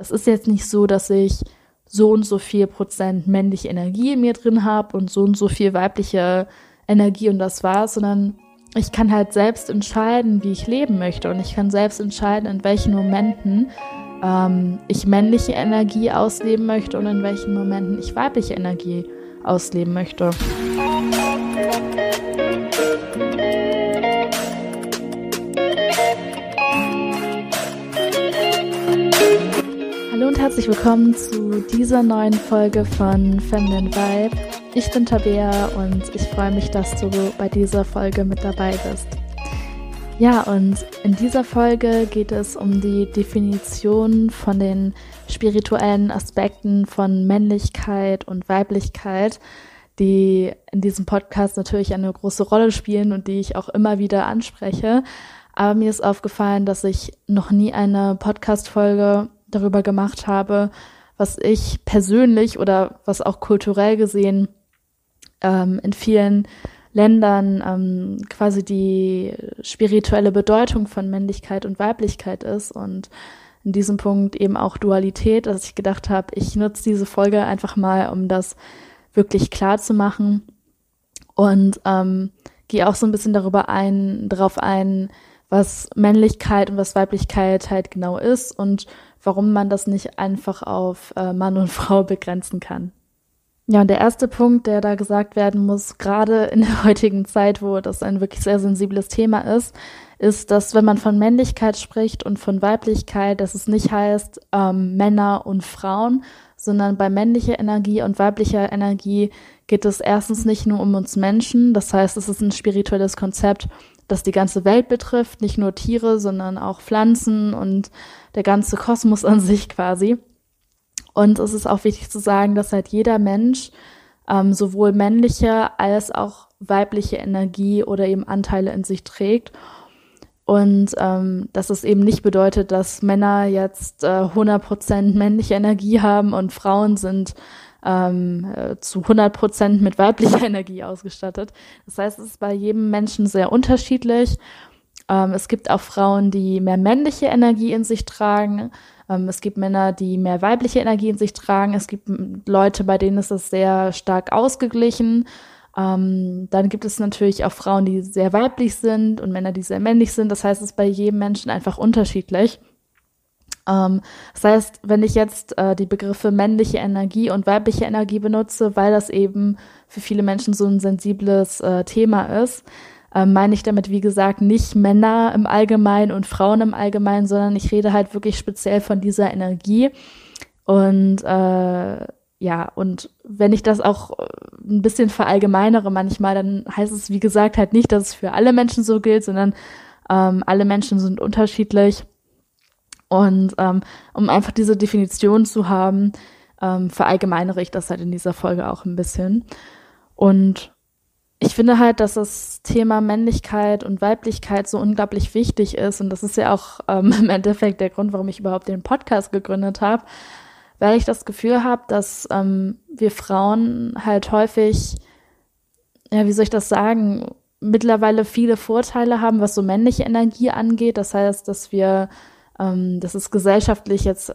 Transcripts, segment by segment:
Es ist jetzt nicht so, dass ich so und so viel Prozent männliche Energie in mir drin habe und so und so viel weibliche Energie und das war's, sondern ich kann halt selbst entscheiden, wie ich leben möchte und ich kann selbst entscheiden, in welchen Momenten ähm, ich männliche Energie ausleben möchte und in welchen Momenten ich weibliche Energie ausleben möchte. Herzlich willkommen zu dieser neuen Folge von Feminine Vibe. Ich bin Tabea und ich freue mich, dass du bei dieser Folge mit dabei bist. Ja, und in dieser Folge geht es um die Definition von den spirituellen Aspekten von Männlichkeit und Weiblichkeit, die in diesem Podcast natürlich eine große Rolle spielen und die ich auch immer wieder anspreche. Aber mir ist aufgefallen, dass ich noch nie eine Podcast-Folge darüber gemacht habe, was ich persönlich oder was auch kulturell gesehen ähm, in vielen Ländern ähm, quasi die spirituelle Bedeutung von Männlichkeit und Weiblichkeit ist und in diesem Punkt eben auch Dualität, dass ich gedacht habe, ich nutze diese Folge einfach mal, um das wirklich klar zu machen und ähm, gehe auch so ein bisschen darüber ein, darauf ein, was Männlichkeit und was Weiblichkeit halt genau ist und warum man das nicht einfach auf äh, Mann und Frau begrenzen kann. Ja, und der erste Punkt, der da gesagt werden muss, gerade in der heutigen Zeit, wo das ein wirklich sehr sensibles Thema ist, ist, dass wenn man von Männlichkeit spricht und von Weiblichkeit, dass es nicht heißt ähm, Männer und Frauen, sondern bei männlicher Energie und weiblicher Energie geht es erstens nicht nur um uns Menschen, das heißt, es ist ein spirituelles Konzept, das die ganze Welt betrifft, nicht nur Tiere, sondern auch Pflanzen und der ganze Kosmos an sich quasi. Und es ist auch wichtig zu sagen, dass halt jeder Mensch ähm, sowohl männliche als auch weibliche Energie oder eben Anteile in sich trägt. Und ähm, dass es eben nicht bedeutet, dass Männer jetzt äh, 100% männliche Energie haben und Frauen sind ähm, äh, zu 100 Prozent mit weiblicher Energie ausgestattet. Das heißt, es ist bei jedem Menschen sehr unterschiedlich. Ähm, es gibt auch Frauen, die mehr männliche Energie in sich tragen. Ähm, es gibt Männer, die mehr weibliche Energie in sich tragen. Es gibt Leute, bei denen ist das sehr stark ausgeglichen. Ähm, dann gibt es natürlich auch Frauen, die sehr weiblich sind und Männer, die sehr männlich sind. Das heißt, es ist bei jedem Menschen einfach unterschiedlich. Ähm, das heißt, wenn ich jetzt äh, die Begriffe männliche Energie und weibliche Energie benutze, weil das eben für viele Menschen so ein sensibles äh, Thema ist, äh, meine ich damit, wie gesagt, nicht Männer im Allgemeinen und Frauen im Allgemeinen, sondern ich rede halt wirklich speziell von dieser Energie. Und äh, ja, und wenn ich das auch äh, ein bisschen verallgemeinere manchmal, dann heißt es, wie gesagt, halt nicht, dass es für alle Menschen so gilt, sondern ähm, alle Menschen sind unterschiedlich. Und ähm, um einfach diese Definition zu haben, ähm, verallgemeinere ich das halt in dieser Folge auch ein bisschen. Und ich finde halt, dass das Thema Männlichkeit und Weiblichkeit so unglaublich wichtig ist. Und das ist ja auch ähm, im Endeffekt der Grund, warum ich überhaupt den Podcast gegründet habe, weil ich das Gefühl habe, dass ähm, wir Frauen halt häufig, ja, wie soll ich das sagen, mittlerweile viele Vorteile haben, was so männliche Energie angeht. Das heißt, dass wir ähm, dass es gesellschaftlich jetzt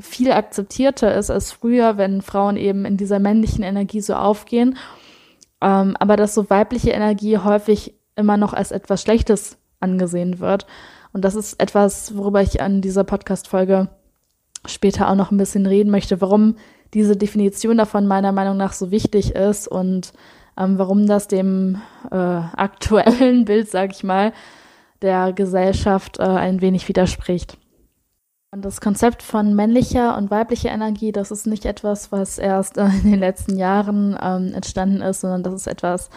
viel akzeptierter ist als früher, wenn Frauen eben in dieser männlichen Energie so aufgehen. Ähm, aber dass so weibliche Energie häufig immer noch als etwas Schlechtes angesehen wird. Und das ist etwas, worüber ich an dieser Podcast-Folge später auch noch ein bisschen reden möchte, warum diese Definition davon meiner Meinung nach so wichtig ist und ähm, warum das dem äh, aktuellen Bild, sag ich mal, der Gesellschaft äh, ein wenig widerspricht. Und das Konzept von männlicher und weiblicher Energie, das ist nicht etwas, was erst äh, in den letzten Jahren ähm, entstanden ist, sondern das ist etwas,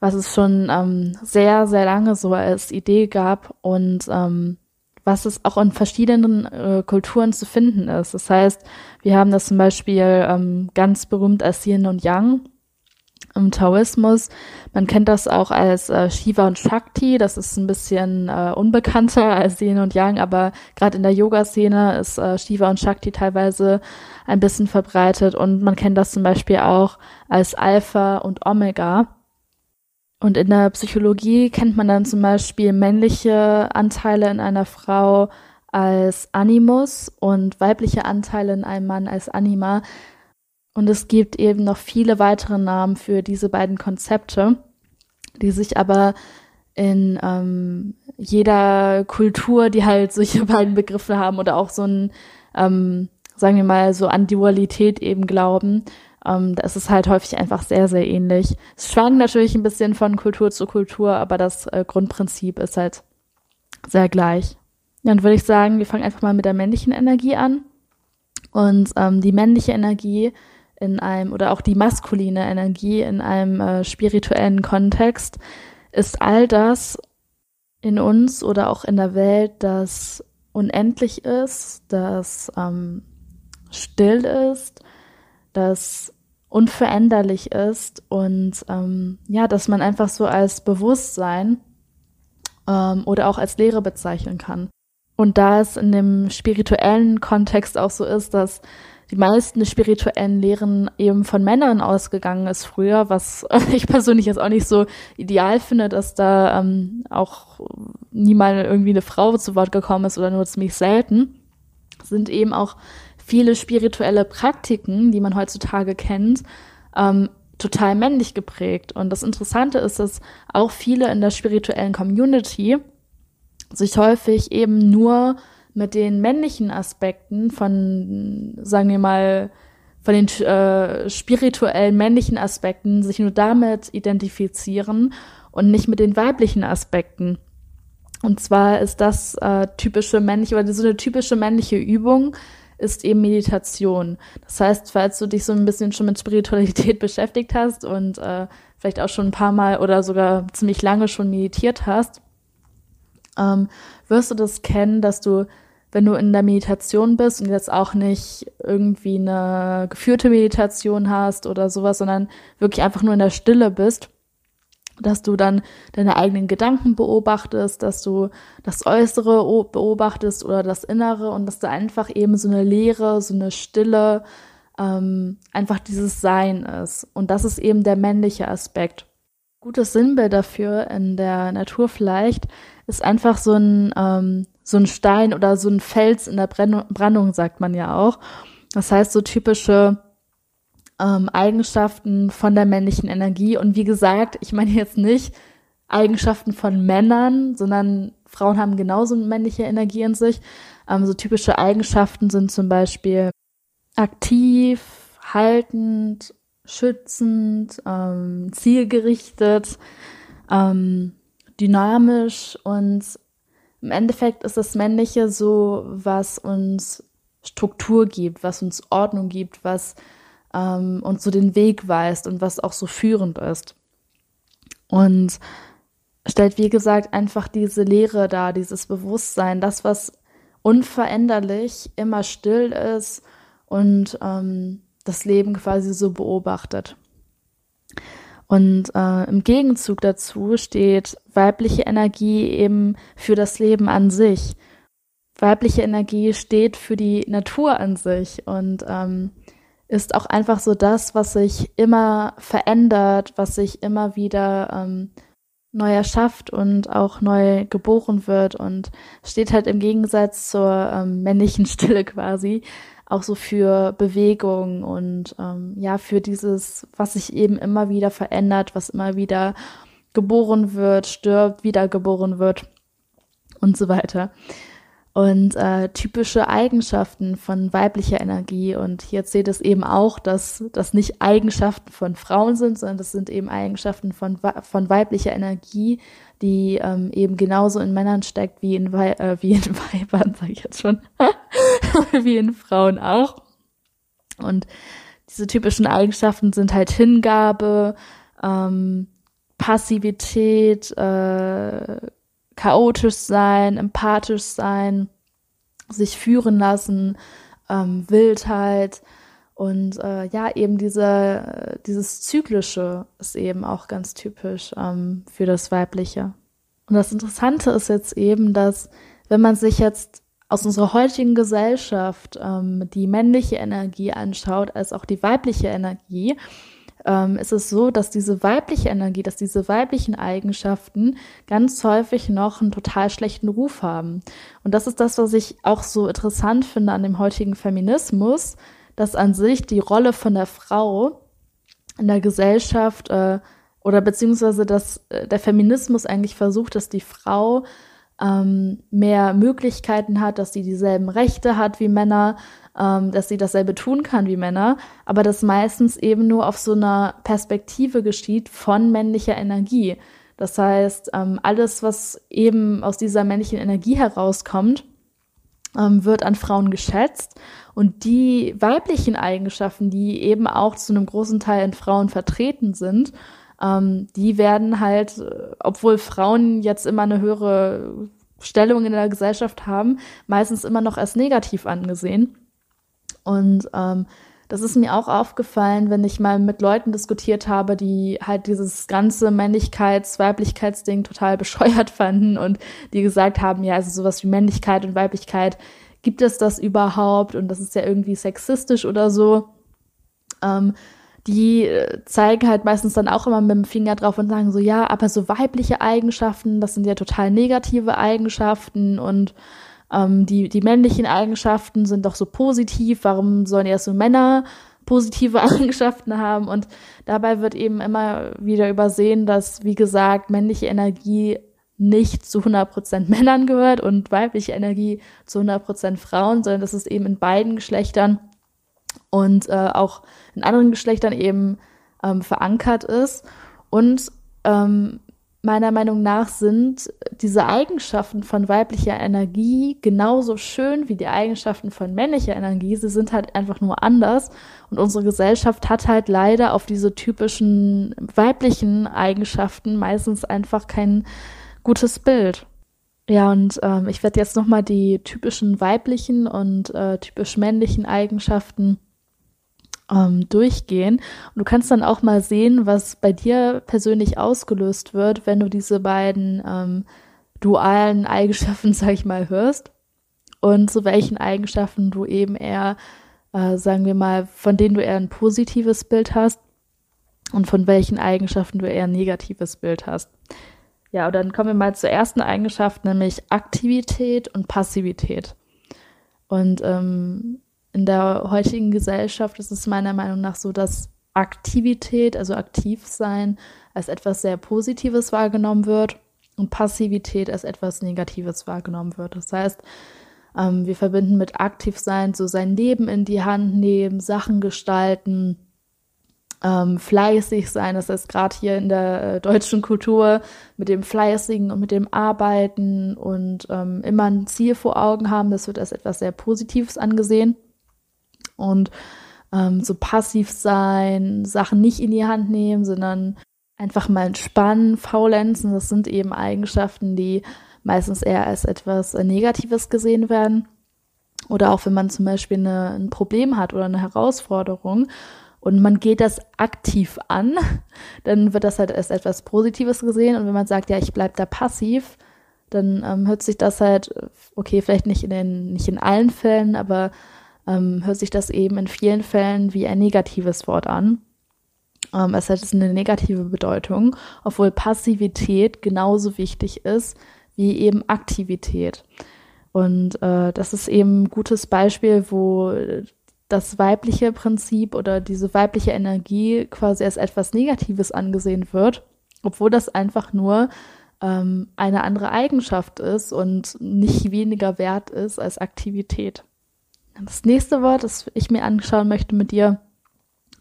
was es schon ähm, sehr, sehr lange so als Idee gab und ähm, was es auch in verschiedenen äh, Kulturen zu finden ist. Das heißt, wir haben das zum Beispiel ähm, ganz berühmt als Yin und Yang im Taoismus. Man kennt das auch als äh, Shiva und Shakti. Das ist ein bisschen äh, unbekannter als Yin und Yang, aber gerade in der Yoga-Szene ist äh, Shiva und Shakti teilweise ein bisschen verbreitet und man kennt das zum Beispiel auch als Alpha und Omega. Und in der Psychologie kennt man dann zum Beispiel männliche Anteile in einer Frau als Animus und weibliche Anteile in einem Mann als Anima. Und es gibt eben noch viele weitere Namen für diese beiden Konzepte, die sich aber in ähm, jeder Kultur, die halt solche beiden Begriffe haben oder auch so ein, ähm, sagen wir mal, so an Dualität eben glauben, ähm, da ist es halt häufig einfach sehr, sehr ähnlich. Es schwankt natürlich ein bisschen von Kultur zu Kultur, aber das äh, Grundprinzip ist halt sehr gleich. Dann würde ich sagen, wir fangen einfach mal mit der männlichen Energie an. Und ähm, die männliche Energie in einem, oder auch die maskuline Energie in einem äh, spirituellen Kontext ist all das in uns oder auch in der Welt, das unendlich ist, das ähm, still ist, das unveränderlich ist und ähm, ja, dass man einfach so als Bewusstsein ähm, oder auch als Lehre bezeichnen kann. Und da es in dem spirituellen Kontext auch so ist, dass die meisten spirituellen Lehren eben von Männern ausgegangen ist früher, was ich persönlich jetzt auch nicht so ideal finde, dass da ähm, auch niemals irgendwie eine Frau zu Wort gekommen ist oder nur ziemlich selten, sind eben auch viele spirituelle Praktiken, die man heutzutage kennt, ähm, total männlich geprägt. Und das Interessante ist, dass auch viele in der spirituellen Community sich häufig eben nur mit den männlichen Aspekten von, sagen wir mal, von den äh, spirituellen männlichen Aspekten sich nur damit identifizieren und nicht mit den weiblichen Aspekten. Und zwar ist das äh, typische männliche, oder so eine typische männliche Übung ist eben Meditation. Das heißt, falls du dich so ein bisschen schon mit Spiritualität beschäftigt hast und äh, vielleicht auch schon ein paar Mal oder sogar ziemlich lange schon meditiert hast, ähm, wirst du das kennen, dass du, wenn du in der Meditation bist und jetzt auch nicht irgendwie eine geführte Meditation hast oder sowas, sondern wirklich einfach nur in der Stille bist, dass du dann deine eigenen Gedanken beobachtest, dass du das Äußere beobachtest oder das Innere und dass du einfach eben so eine Leere, so eine Stille, ähm, einfach dieses Sein ist. Und das ist eben der männliche Aspekt. Gutes Sinnbild dafür in der Natur vielleicht ist einfach so ein, ähm, so ein Stein oder so ein Fels in der Brennung, Brandung, sagt man ja auch. Das heißt, so typische ähm, Eigenschaften von der männlichen Energie. Und wie gesagt, ich meine jetzt nicht Eigenschaften von Männern, sondern Frauen haben genauso männliche Energie in sich. Ähm, so typische Eigenschaften sind zum Beispiel aktiv, haltend, schützend, ähm, zielgerichtet, ähm, dynamisch und im Endeffekt ist das Männliche so, was uns Struktur gibt, was uns Ordnung gibt, was ähm, uns so den Weg weist und was auch so führend ist. Und stellt, wie gesagt, einfach diese Lehre dar, dieses Bewusstsein, das, was unveränderlich immer still ist und ähm, das Leben quasi so beobachtet. Und äh, im Gegenzug dazu steht weibliche Energie eben für das Leben an sich. Weibliche Energie steht für die Natur an sich und ähm, ist auch einfach so das, was sich immer verändert, was sich immer wieder ähm, neu erschafft und auch neu geboren wird und steht halt im Gegensatz zur ähm, männlichen Stille quasi auch so für Bewegung und ähm, ja für dieses, was sich eben immer wieder verändert, was immer wieder geboren wird, stirbt, wiedergeboren wird und so weiter und äh, typische Eigenschaften von weiblicher Energie. Und hier zählt es eben auch, dass das nicht Eigenschaften von Frauen sind, sondern das sind eben Eigenschaften von, von weiblicher Energie, die ähm, eben genauso in Männern steckt wie in, Wei äh, wie in Weibern, sage ich jetzt schon, wie in Frauen auch. Und diese typischen Eigenschaften sind halt Hingabe, ähm, Passivität, äh, chaotisch sein, empathisch sein, sich führen lassen, ähm, Wildheit und äh, ja, eben diese, dieses Zyklische ist eben auch ganz typisch ähm, für das Weibliche. Und das Interessante ist jetzt eben, dass wenn man sich jetzt aus unserer heutigen Gesellschaft ähm, die männliche Energie anschaut, als auch die weibliche Energie, ähm, ist es so, dass diese weibliche Energie, dass diese weiblichen Eigenschaften ganz häufig noch einen total schlechten Ruf haben. Und das ist das, was ich auch so interessant finde an dem heutigen Feminismus, dass an sich die Rolle von der Frau in der Gesellschaft äh, oder beziehungsweise dass äh, der Feminismus eigentlich versucht, dass die Frau ähm, mehr Möglichkeiten hat, dass sie dieselben Rechte hat wie Männer, ähm, dass sie dasselbe tun kann wie Männer, aber das meistens eben nur auf so einer Perspektive geschieht von männlicher Energie. Das heißt, ähm, alles, was eben aus dieser männlichen Energie herauskommt, ähm, wird an Frauen geschätzt. Und die weiblichen Eigenschaften, die eben auch zu einem großen Teil in Frauen vertreten sind, ähm, die werden halt, äh, obwohl Frauen jetzt immer eine höhere Stellung in der Gesellschaft haben, meistens immer noch als negativ angesehen. Und ähm, das ist mir auch aufgefallen, wenn ich mal mit Leuten diskutiert habe, die halt dieses ganze Männlichkeits-, Weiblichkeitsding total bescheuert fanden und die gesagt haben, ja, also sowas wie Männlichkeit und Weiblichkeit, gibt es das überhaupt? Und das ist ja irgendwie sexistisch oder so. Ähm, die äh, zeigen halt meistens dann auch immer mit dem Finger drauf und sagen so, ja, aber so weibliche Eigenschaften, das sind ja total negative Eigenschaften und ähm, die, die männlichen Eigenschaften sind doch so positiv, warum sollen erst so Männer positive Eigenschaften haben? Und dabei wird eben immer wieder übersehen, dass, wie gesagt, männliche Energie nicht zu 100% Männern gehört und weibliche Energie zu 100% Frauen, sondern dass es eben in beiden Geschlechtern und äh, auch in anderen Geschlechtern eben ähm, verankert ist. Und ähm, meiner Meinung nach sind diese Eigenschaften von weiblicher Energie genauso schön wie die Eigenschaften von männlicher Energie. Sie sind halt einfach nur anders. Und unsere Gesellschaft hat halt leider auf diese typischen weiblichen Eigenschaften meistens einfach kein gutes Bild. Ja, und ähm, ich werde jetzt nochmal die typischen weiblichen und äh, typisch männlichen Eigenschaften ähm, durchgehen. Und du kannst dann auch mal sehen, was bei dir persönlich ausgelöst wird, wenn du diese beiden ähm, dualen Eigenschaften, sag ich mal, hörst. Und zu welchen Eigenschaften du eben eher, äh, sagen wir mal, von denen du eher ein positives Bild hast und von welchen Eigenschaften du eher ein negatives Bild hast. Ja, und dann kommen wir mal zur ersten Eigenschaft, nämlich Aktivität und Passivität. Und ähm, in der heutigen Gesellschaft ist es meiner Meinung nach so, dass Aktivität, also aktiv sein, als etwas sehr Positives wahrgenommen wird und Passivität als etwas Negatives wahrgenommen wird. Das heißt, ähm, wir verbinden mit aktiv sein so sein Leben in die Hand nehmen, Sachen gestalten, ähm, fleißig sein. Das heißt, gerade hier in der äh, deutschen Kultur mit dem Fleißigen und mit dem Arbeiten und ähm, immer ein Ziel vor Augen haben, das wird als etwas sehr Positives angesehen und ähm, so passiv sein, Sachen nicht in die Hand nehmen, sondern einfach mal entspannen, faulenzen. Das sind eben Eigenschaften, die meistens eher als etwas äh, Negatives gesehen werden. Oder auch wenn man zum Beispiel eine, ein Problem hat oder eine Herausforderung und man geht das aktiv an, dann wird das halt als etwas Positives gesehen. Und wenn man sagt, ja, ich bleib da passiv, dann ähm, hört sich das halt, okay, vielleicht nicht in den, nicht in allen Fällen, aber ähm, hört sich das eben in vielen Fällen wie ein negatives Wort an. Ähm, es hat eine negative Bedeutung, obwohl Passivität genauso wichtig ist wie eben Aktivität. Und äh, das ist eben ein gutes Beispiel, wo das weibliche Prinzip oder diese weibliche Energie quasi als etwas Negatives angesehen wird, obwohl das einfach nur ähm, eine andere Eigenschaft ist und nicht weniger wert ist als Aktivität. Das nächste Wort, das ich mir anschauen möchte mit dir,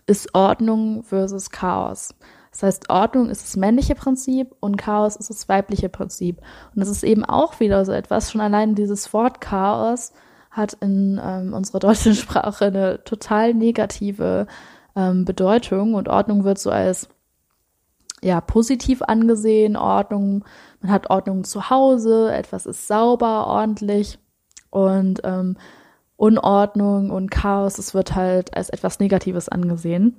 ist Ordnung versus Chaos. Das heißt, Ordnung ist das männliche Prinzip und Chaos ist das weibliche Prinzip. Und das ist eben auch wieder so etwas, schon allein dieses Wort Chaos hat in ähm, unserer deutschen Sprache eine total negative ähm, Bedeutung und Ordnung wird so als ja positiv angesehen. Ordnung, man hat Ordnung zu Hause, etwas ist sauber, ordentlich und ähm, Unordnung und Chaos, es wird halt als etwas Negatives angesehen.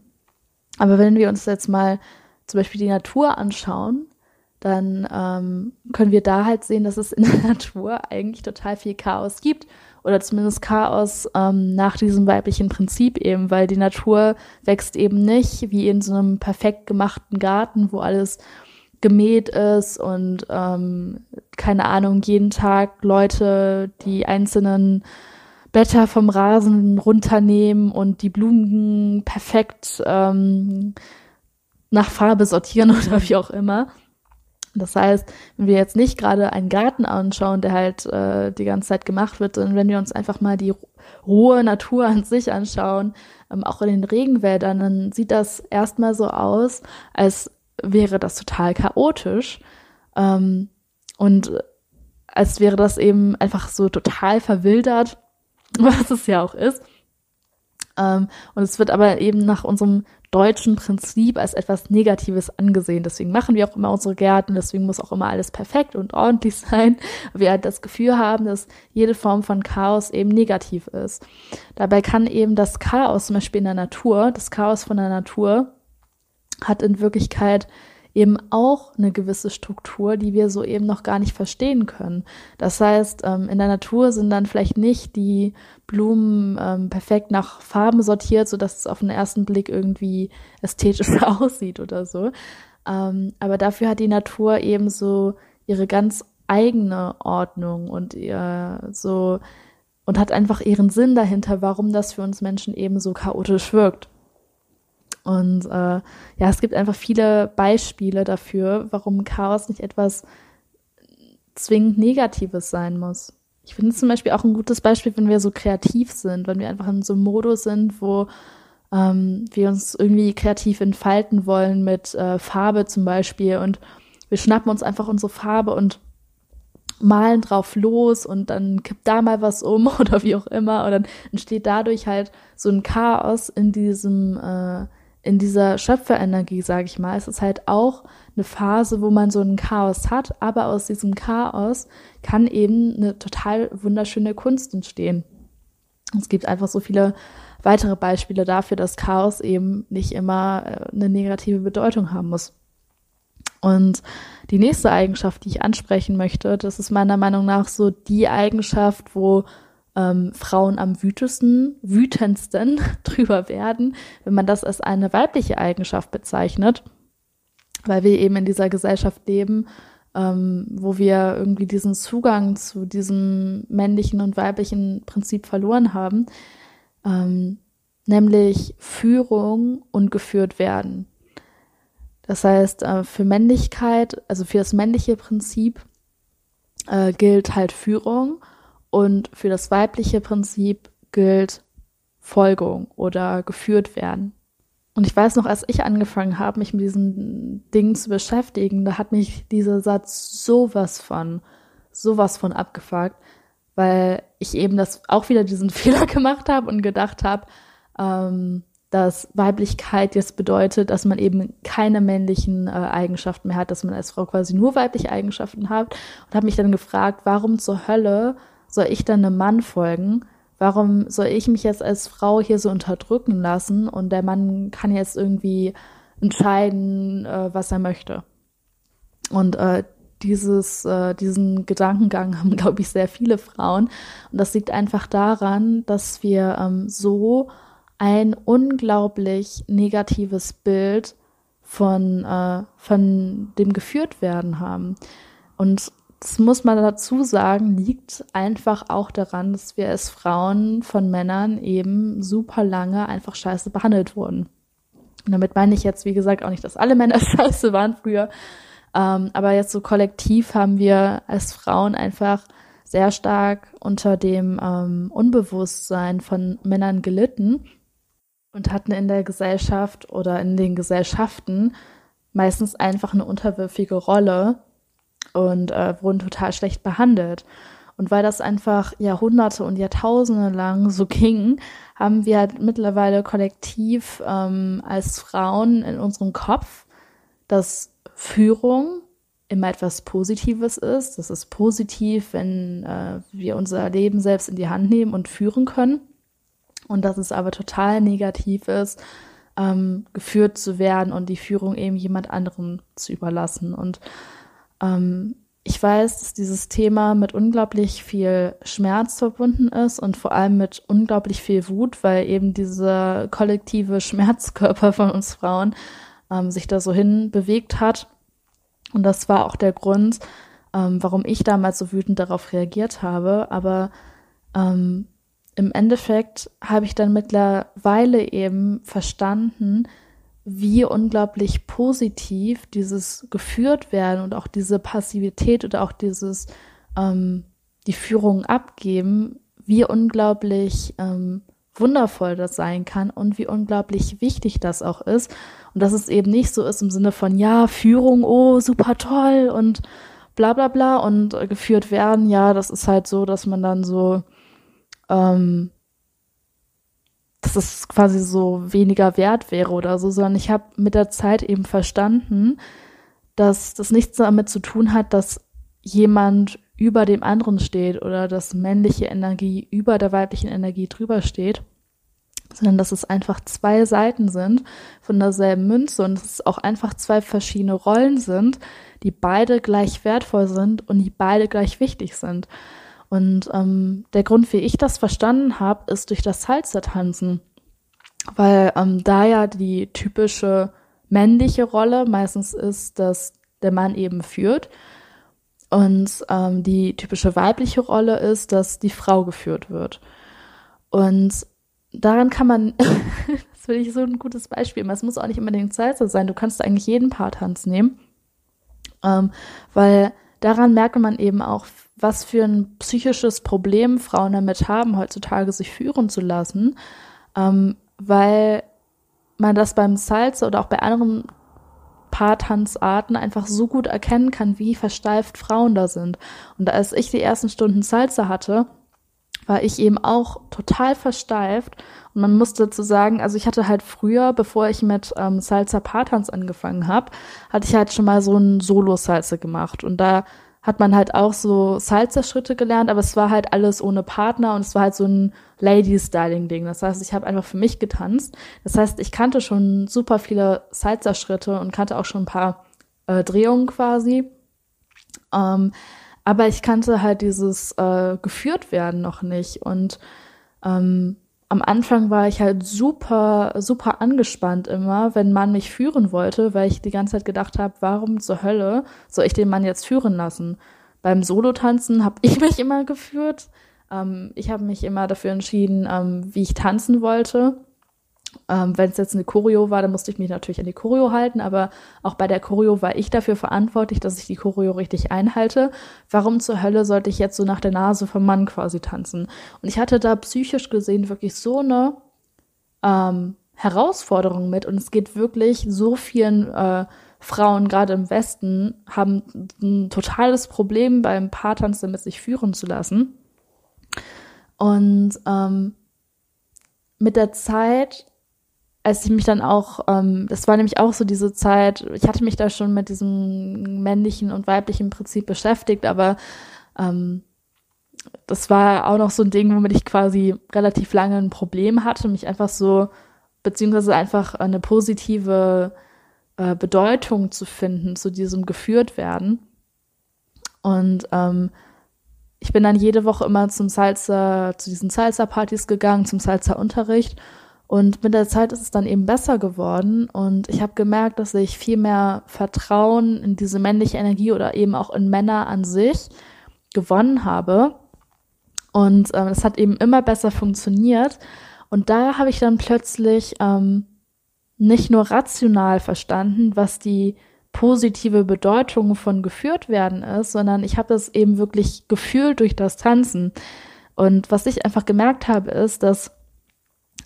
Aber wenn wir uns jetzt mal zum Beispiel die Natur anschauen, dann ähm, können wir da halt sehen, dass es in der Natur eigentlich total viel Chaos gibt oder zumindest Chaos ähm, nach diesem weiblichen Prinzip eben, weil die Natur wächst eben nicht wie in so einem perfekt gemachten Garten, wo alles gemäht ist und ähm, keine Ahnung, jeden Tag Leute die einzelnen Blätter vom Rasen runternehmen und die Blumen perfekt ähm, nach Farbe sortieren oder wie auch immer. Das heißt, wenn wir jetzt nicht gerade einen Garten anschauen, der halt äh, die ganze Zeit gemacht wird, sondern wenn wir uns einfach mal die rohe Natur an sich anschauen, ähm, auch in den Regenwäldern, dann sieht das erstmal so aus, als wäre das total chaotisch. Ähm, und als wäre das eben einfach so total verwildert, was es ja auch ist. Ähm, und es wird aber eben nach unserem deutschen Prinzip als etwas Negatives angesehen. Deswegen machen wir auch immer unsere Gärten, deswegen muss auch immer alles perfekt und ordentlich sein. Wir halt das Gefühl haben, dass jede Form von Chaos eben negativ ist. Dabei kann eben das Chaos, zum Beispiel in der Natur, das Chaos von der Natur, hat in Wirklichkeit eben auch eine gewisse Struktur, die wir so eben noch gar nicht verstehen können. Das heißt, ähm, in der Natur sind dann vielleicht nicht die Blumen ähm, perfekt nach Farben sortiert, so dass es auf den ersten Blick irgendwie ästhetisch aussieht oder so. Ähm, aber dafür hat die Natur eben so ihre ganz eigene Ordnung und ihr so und hat einfach ihren Sinn dahinter, warum das für uns Menschen eben so chaotisch wirkt. Und äh, ja, es gibt einfach viele Beispiele dafür, warum Chaos nicht etwas zwingend Negatives sein muss. Ich finde zum Beispiel auch ein gutes Beispiel, wenn wir so kreativ sind, wenn wir einfach in so einem Modus sind, wo ähm, wir uns irgendwie kreativ entfalten wollen mit äh, Farbe zum Beispiel und wir schnappen uns einfach unsere Farbe und malen drauf los und dann kippt da mal was um oder wie auch immer und dann entsteht dadurch halt so ein Chaos in diesem äh, in dieser Schöpferenergie, sage ich mal, ist es halt auch eine Phase, wo man so ein Chaos hat, aber aus diesem Chaos kann eben eine total wunderschöne Kunst entstehen. Es gibt einfach so viele weitere Beispiele dafür, dass Chaos eben nicht immer äh, eine negative Bedeutung haben muss. Und die nächste Eigenschaft, die ich ansprechen möchte, das ist meiner Meinung nach so die Eigenschaft, wo ähm, Frauen am wütesten, wütendsten drüber werden, wenn man das als eine weibliche Eigenschaft bezeichnet, weil wir eben in dieser Gesellschaft leben, ähm, wo wir irgendwie diesen Zugang zu diesem männlichen und weiblichen Prinzip verloren haben, ähm, nämlich Führung und geführt werden. Das heißt, äh, für Männlichkeit, also für das männliche Prinzip äh, gilt halt Führung und für das weibliche Prinzip gilt Folgung oder geführt werden. Und ich weiß noch, als ich angefangen habe, mich mit diesen Dingen zu beschäftigen, da hat mich dieser Satz sowas von, sowas von abgefuckt, weil ich eben das auch wieder diesen Fehler gemacht habe und gedacht habe, ähm, dass Weiblichkeit jetzt bedeutet, dass man eben keine männlichen äh, Eigenschaften mehr hat, dass man als Frau quasi nur weibliche Eigenschaften hat und habe mich dann gefragt, warum zur Hölle soll ich dann einem Mann folgen? Warum soll ich mich jetzt als Frau hier so unterdrücken lassen und der Mann kann jetzt irgendwie entscheiden, äh, was er möchte? Und äh, dieses, äh, diesen Gedankengang haben, glaube ich, sehr viele Frauen. Und das liegt einfach daran, dass wir ähm, so ein unglaublich negatives Bild von, äh, von dem geführt werden haben. Und das muss man dazu sagen, liegt einfach auch daran, dass wir als Frauen von Männern eben super lange einfach scheiße behandelt wurden. Und damit meine ich jetzt, wie gesagt, auch nicht, dass alle Männer scheiße waren früher. Ähm, aber jetzt so kollektiv haben wir als Frauen einfach sehr stark unter dem ähm, Unbewusstsein von Männern gelitten und hatten in der Gesellschaft oder in den Gesellschaften meistens einfach eine unterwürfige Rolle und äh, wurden total schlecht behandelt. Und weil das einfach Jahrhunderte und Jahrtausende lang so ging, haben wir halt mittlerweile kollektiv ähm, als Frauen in unserem Kopf, dass Führung immer etwas Positives ist. Das ist positiv, wenn äh, wir unser Leben selbst in die Hand nehmen und führen können. Und dass es aber total negativ ist, ähm, geführt zu werden und die Führung eben jemand anderem zu überlassen. Und ähm, ich weiß, dass dieses Thema mit unglaublich viel Schmerz verbunden ist und vor allem mit unglaublich viel Wut, weil eben dieser kollektive Schmerzkörper von uns Frauen ähm, sich da so hin bewegt hat. Und das war auch der Grund, ähm, warum ich damals so wütend darauf reagiert habe. Aber ähm, im Endeffekt habe ich dann mittlerweile eben verstanden, wie unglaublich positiv dieses geführt werden und auch diese Passivität oder auch dieses ähm, die Führung abgeben, wie unglaublich ähm, wundervoll das sein kann und wie unglaublich wichtig das auch ist. Und dass es eben nicht so ist im Sinne von, ja, Führung, oh, super toll und bla bla bla und äh, geführt werden, ja, das ist halt so, dass man dann so ähm, dass es quasi so weniger wert wäre oder so, sondern ich habe mit der Zeit eben verstanden, dass das nichts damit zu tun hat, dass jemand über dem anderen steht oder dass männliche Energie über der weiblichen Energie drüber steht, sondern dass es einfach zwei Seiten sind von derselben Münze und dass es auch einfach zwei verschiedene Rollen sind, die beide gleich wertvoll sind und die beide gleich wichtig sind. Und ähm, der Grund, wie ich das verstanden habe, ist durch das Salsa-Tanzen. Weil ähm, da ja die typische männliche Rolle meistens ist, dass der Mann eben führt. Und ähm, die typische weibliche Rolle ist, dass die Frau geführt wird. Und daran kann man, das finde ich so ein gutes Beispiel, es muss auch nicht unbedingt Salsa sein, du kannst eigentlich jeden Paartanz nehmen. Ähm, weil daran merkt man eben auch, was für ein psychisches Problem Frauen damit haben, heutzutage sich führen zu lassen, ähm, weil man das beim Salsa oder auch bei anderen Paartanzarten einfach so gut erkennen kann, wie versteift Frauen da sind. Und als ich die ersten Stunden Salsa hatte, war ich eben auch total versteift. Und man musste zu sagen, also ich hatte halt früher, bevor ich mit ähm, Salsa Paartanz angefangen habe, hatte ich halt schon mal so ein Solo-Salsa gemacht. Und da hat man halt auch so Salsa-Schritte gelernt, aber es war halt alles ohne Partner und es war halt so ein Lady-Styling-Ding. Das heißt, ich habe einfach für mich getanzt. Das heißt, ich kannte schon super viele Salsa-Schritte und kannte auch schon ein paar äh, Drehungen quasi. Ähm, aber ich kannte halt dieses äh, geführt werden noch nicht. Und ähm, am Anfang war ich halt super, super angespannt immer, wenn man mich führen wollte, weil ich die ganze Zeit gedacht habe, warum zur Hölle soll ich den Mann jetzt führen lassen? Beim Solotanzen habe ich mich immer geführt. Ähm, ich habe mich immer dafür entschieden, ähm, wie ich tanzen wollte. Ähm, Wenn es jetzt eine Choreo war, dann musste ich mich natürlich an die Choreo halten, aber auch bei der Choreo war ich dafür verantwortlich, dass ich die Choreo richtig einhalte. Warum zur Hölle sollte ich jetzt so nach der Nase vom Mann quasi tanzen? Und ich hatte da psychisch gesehen wirklich so eine ähm, Herausforderung mit und es geht wirklich so vielen äh, Frauen, gerade im Westen, haben ein totales Problem beim Paartanz damit sich führen zu lassen. Und ähm, mit der Zeit als ich mich dann auch, ähm, das war nämlich auch so diese Zeit, ich hatte mich da schon mit diesem männlichen und weiblichen Prinzip beschäftigt, aber ähm, das war auch noch so ein Ding, womit ich quasi relativ lange ein Problem hatte, mich einfach so, beziehungsweise einfach eine positive äh, Bedeutung zu finden, zu diesem geführt werden. Und ähm, ich bin dann jede Woche immer zum Salsa, zu diesen Salsa-Partys gegangen, zum Salsa-Unterricht und mit der Zeit ist es dann eben besser geworden und ich habe gemerkt, dass ich viel mehr Vertrauen in diese männliche Energie oder eben auch in Männer an sich gewonnen habe. Und ähm, es hat eben immer besser funktioniert. Und da habe ich dann plötzlich ähm, nicht nur rational verstanden, was die positive Bedeutung von geführt werden ist, sondern ich habe das eben wirklich gefühlt durch das Tanzen. Und was ich einfach gemerkt habe, ist, dass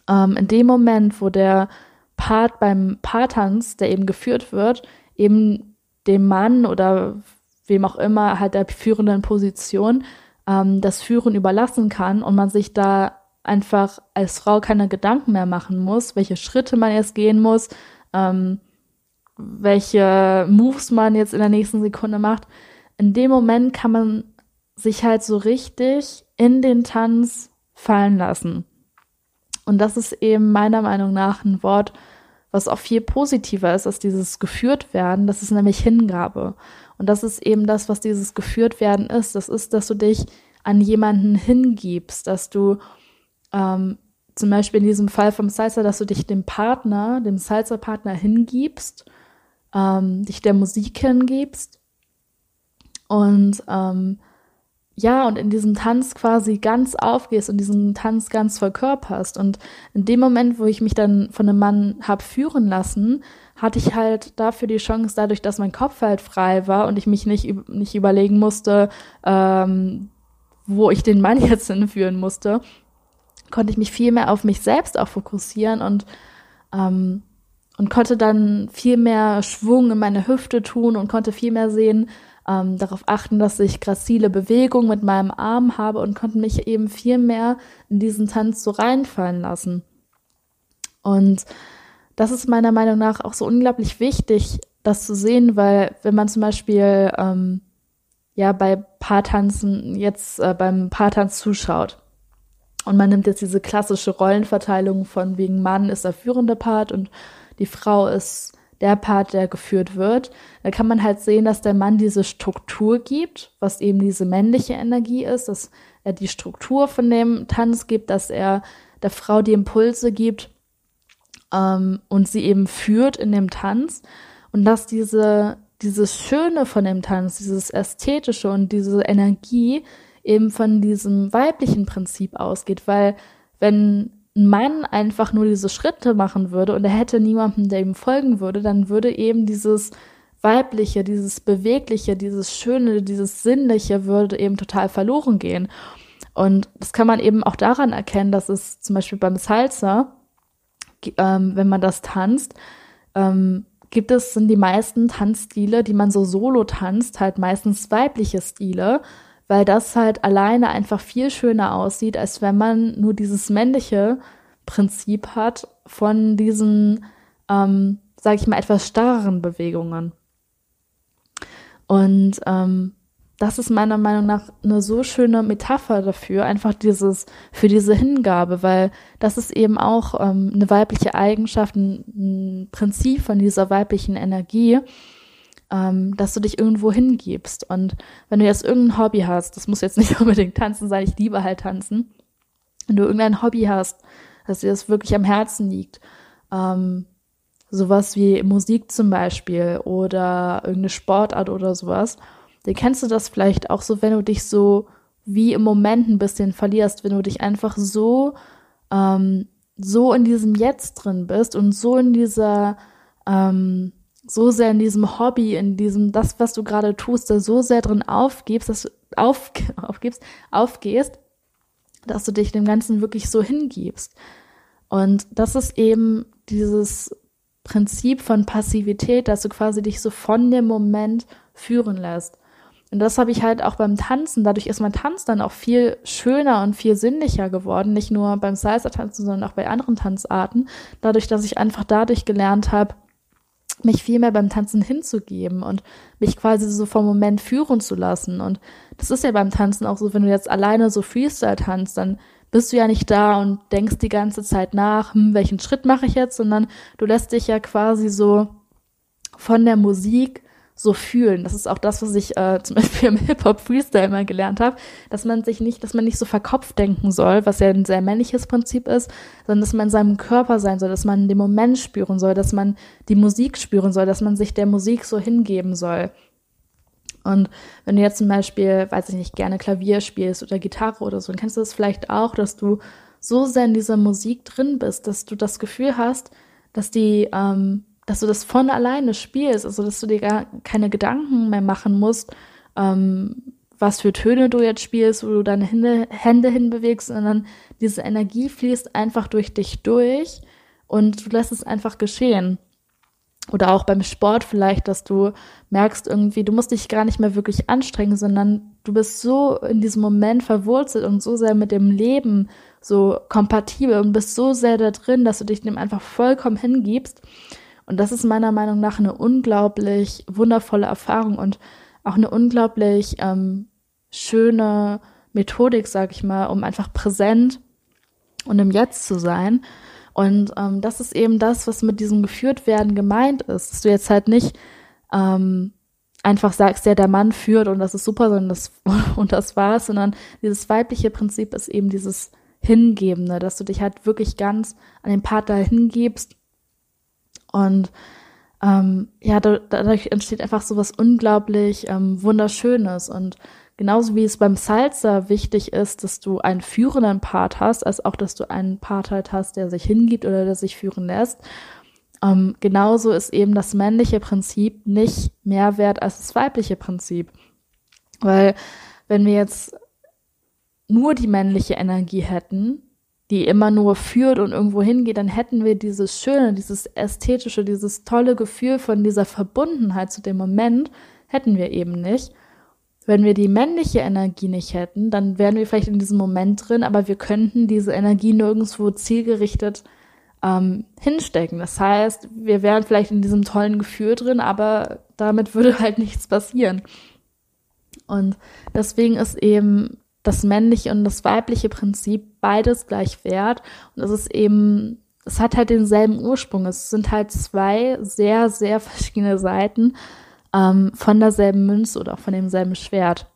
ähm, in dem Moment, wo der Part beim Paartanz, der eben geführt wird, eben dem Mann oder wem auch immer halt der führenden Position ähm, das Führen überlassen kann und man sich da einfach als Frau keine Gedanken mehr machen muss, welche Schritte man jetzt gehen muss, ähm, welche Moves man jetzt in der nächsten Sekunde macht. In dem Moment kann man sich halt so richtig in den Tanz fallen lassen. Und das ist eben meiner Meinung nach ein Wort, was auch viel positiver ist als dieses geführt werden. Das ist nämlich Hingabe. Und das ist eben das, was dieses geführt werden ist. Das ist, dass du dich an jemanden hingibst, dass du ähm, zum Beispiel in diesem Fall vom Salsa, dass du dich dem Partner, dem Salsa-Partner hingibst, ähm, dich der Musik hingibst und ähm, ja, und in diesem Tanz quasi ganz aufgehst und diesen Tanz ganz verkörperst. Und in dem Moment, wo ich mich dann von einem Mann hab führen lassen, hatte ich halt dafür die Chance, dadurch, dass mein Kopf halt frei war und ich mich nicht, nicht überlegen musste, ähm, wo ich den Mann jetzt hinführen musste, konnte ich mich viel mehr auf mich selbst auch fokussieren und ähm, und konnte dann viel mehr Schwung in meine Hüfte tun und konnte viel mehr sehen, ähm, darauf achten, dass ich gracile Bewegung mit meinem Arm habe und konnte mich eben viel mehr in diesen Tanz so reinfallen lassen. Und das ist meiner Meinung nach auch so unglaublich wichtig, das zu sehen, weil wenn man zum Beispiel ähm, ja bei Paartanzen jetzt äh, beim Paartanz zuschaut und man nimmt jetzt diese klassische Rollenverteilung von wegen Mann ist der führende Part und die Frau ist der Part, der geführt wird, da kann man halt sehen, dass der Mann diese Struktur gibt, was eben diese männliche Energie ist, dass er die Struktur von dem Tanz gibt, dass er der Frau die Impulse gibt ähm, und sie eben führt in dem Tanz. Und dass diese dieses Schöne von dem Tanz, dieses Ästhetische und diese Energie eben von diesem weiblichen Prinzip ausgeht, weil wenn Mann einfach nur diese Schritte machen würde und er hätte niemanden, der ihm folgen würde, dann würde eben dieses Weibliche, dieses Bewegliche, dieses Schöne, dieses Sinnliche würde eben total verloren gehen. Und das kann man eben auch daran erkennen, dass es zum Beispiel beim Salsa, ähm, wenn man das tanzt, ähm, gibt es, sind die meisten Tanzstile, die man so solo tanzt, halt meistens weibliche Stile weil das halt alleine einfach viel schöner aussieht, als wenn man nur dieses männliche Prinzip hat von diesen, ähm, sag ich mal, etwas starreren Bewegungen. Und ähm, das ist meiner Meinung nach eine so schöne Metapher dafür, einfach dieses, für diese Hingabe, weil das ist eben auch ähm, eine weibliche Eigenschaft, ein, ein Prinzip von dieser weiblichen Energie, ähm, dass du dich irgendwo hingibst. Und wenn du jetzt irgendein Hobby hast, das muss jetzt nicht unbedingt tanzen sein, ich liebe halt tanzen, wenn du irgendein Hobby hast, dass dir das wirklich am Herzen liegt, ähm, sowas wie Musik zum Beispiel oder irgendeine Sportart oder sowas, dann kennst du das vielleicht auch so, wenn du dich so wie im Moment ein bisschen verlierst, wenn du dich einfach so ähm, so in diesem Jetzt drin bist und so in dieser ähm, so sehr in diesem Hobby, in diesem, das, was du gerade tust, da so sehr drin aufgibst, dass du auf, aufgibst, aufgehst, dass du dich dem Ganzen wirklich so hingibst. Und das ist eben dieses Prinzip von Passivität, dass du quasi dich so von dem Moment führen lässt. Und das habe ich halt auch beim Tanzen. Dadurch ist mein Tanz dann auch viel schöner und viel sinnlicher geworden. Nicht nur beim Salsa-Tanzen, sondern auch bei anderen Tanzarten. Dadurch, dass ich einfach dadurch gelernt habe, mich viel mehr beim Tanzen hinzugeben und mich quasi so vom Moment führen zu lassen. Und das ist ja beim Tanzen auch so, wenn du jetzt alleine so Freestyle tanzt, dann bist du ja nicht da und denkst die ganze Zeit nach, hm, welchen Schritt mache ich jetzt, sondern du lässt dich ja quasi so von der Musik so fühlen. Das ist auch das, was ich äh, zum Beispiel im Hip-Hop Freestyle mal gelernt habe, dass man sich nicht, dass man nicht so verkopft denken soll, was ja ein sehr männliches Prinzip ist, sondern dass man in seinem Körper sein soll, dass man den Moment spüren soll, dass man die Musik spüren soll, dass man sich der Musik so hingeben soll. Und wenn du jetzt zum Beispiel, weiß ich nicht, gerne Klavier spielst oder Gitarre oder so, dann kennst du das vielleicht auch, dass du so sehr in dieser Musik drin bist, dass du das Gefühl hast, dass die ähm, dass du das von alleine spielst, also dass du dir gar keine Gedanken mehr machen musst, ähm, was für Töne du jetzt spielst, wo du deine Hände, Hände hinbewegst, sondern diese Energie fließt einfach durch dich durch und du lässt es einfach geschehen. Oder auch beim Sport vielleicht, dass du merkst irgendwie, du musst dich gar nicht mehr wirklich anstrengen, sondern du bist so in diesem Moment verwurzelt und so sehr mit dem Leben so kompatibel und bist so sehr da drin, dass du dich dem einfach vollkommen hingibst und das ist meiner Meinung nach eine unglaublich wundervolle Erfahrung und auch eine unglaublich ähm, schöne Methodik, sag ich mal, um einfach präsent und im Jetzt zu sein. Und ähm, das ist eben das, was mit diesem geführt werden gemeint ist. Dass du jetzt halt nicht ähm, einfach sagst, ja, der Mann führt und das ist super, sondern das, und das war's, sondern dieses weibliche Prinzip ist eben dieses Hingebende, dass du dich halt wirklich ganz an den Partner hingibst und ähm, ja, da, dadurch entsteht einfach so was unglaublich ähm, Wunderschönes und genauso wie es beim Salsa wichtig ist, dass du einen führenden Part hast, als auch, dass du einen Part halt hast, der sich hingibt oder der sich führen lässt. Ähm, genauso ist eben das männliche Prinzip nicht mehr wert als das weibliche Prinzip. Weil wenn wir jetzt nur die männliche Energie hätten, die immer nur führt und irgendwo hingeht, dann hätten wir dieses schöne, dieses ästhetische, dieses tolle Gefühl von dieser Verbundenheit zu dem Moment, hätten wir eben nicht. Wenn wir die männliche Energie nicht hätten, dann wären wir vielleicht in diesem Moment drin, aber wir könnten diese Energie nirgendwo zielgerichtet ähm, hinstecken. Das heißt, wir wären vielleicht in diesem tollen Gefühl drin, aber damit würde halt nichts passieren. Und deswegen ist eben das männliche und das weibliche Prinzip beides gleich wert. Und es ist eben, es hat halt denselben Ursprung. Es sind halt zwei sehr, sehr verschiedene Seiten ähm, von derselben Münze oder von demselben Schwert.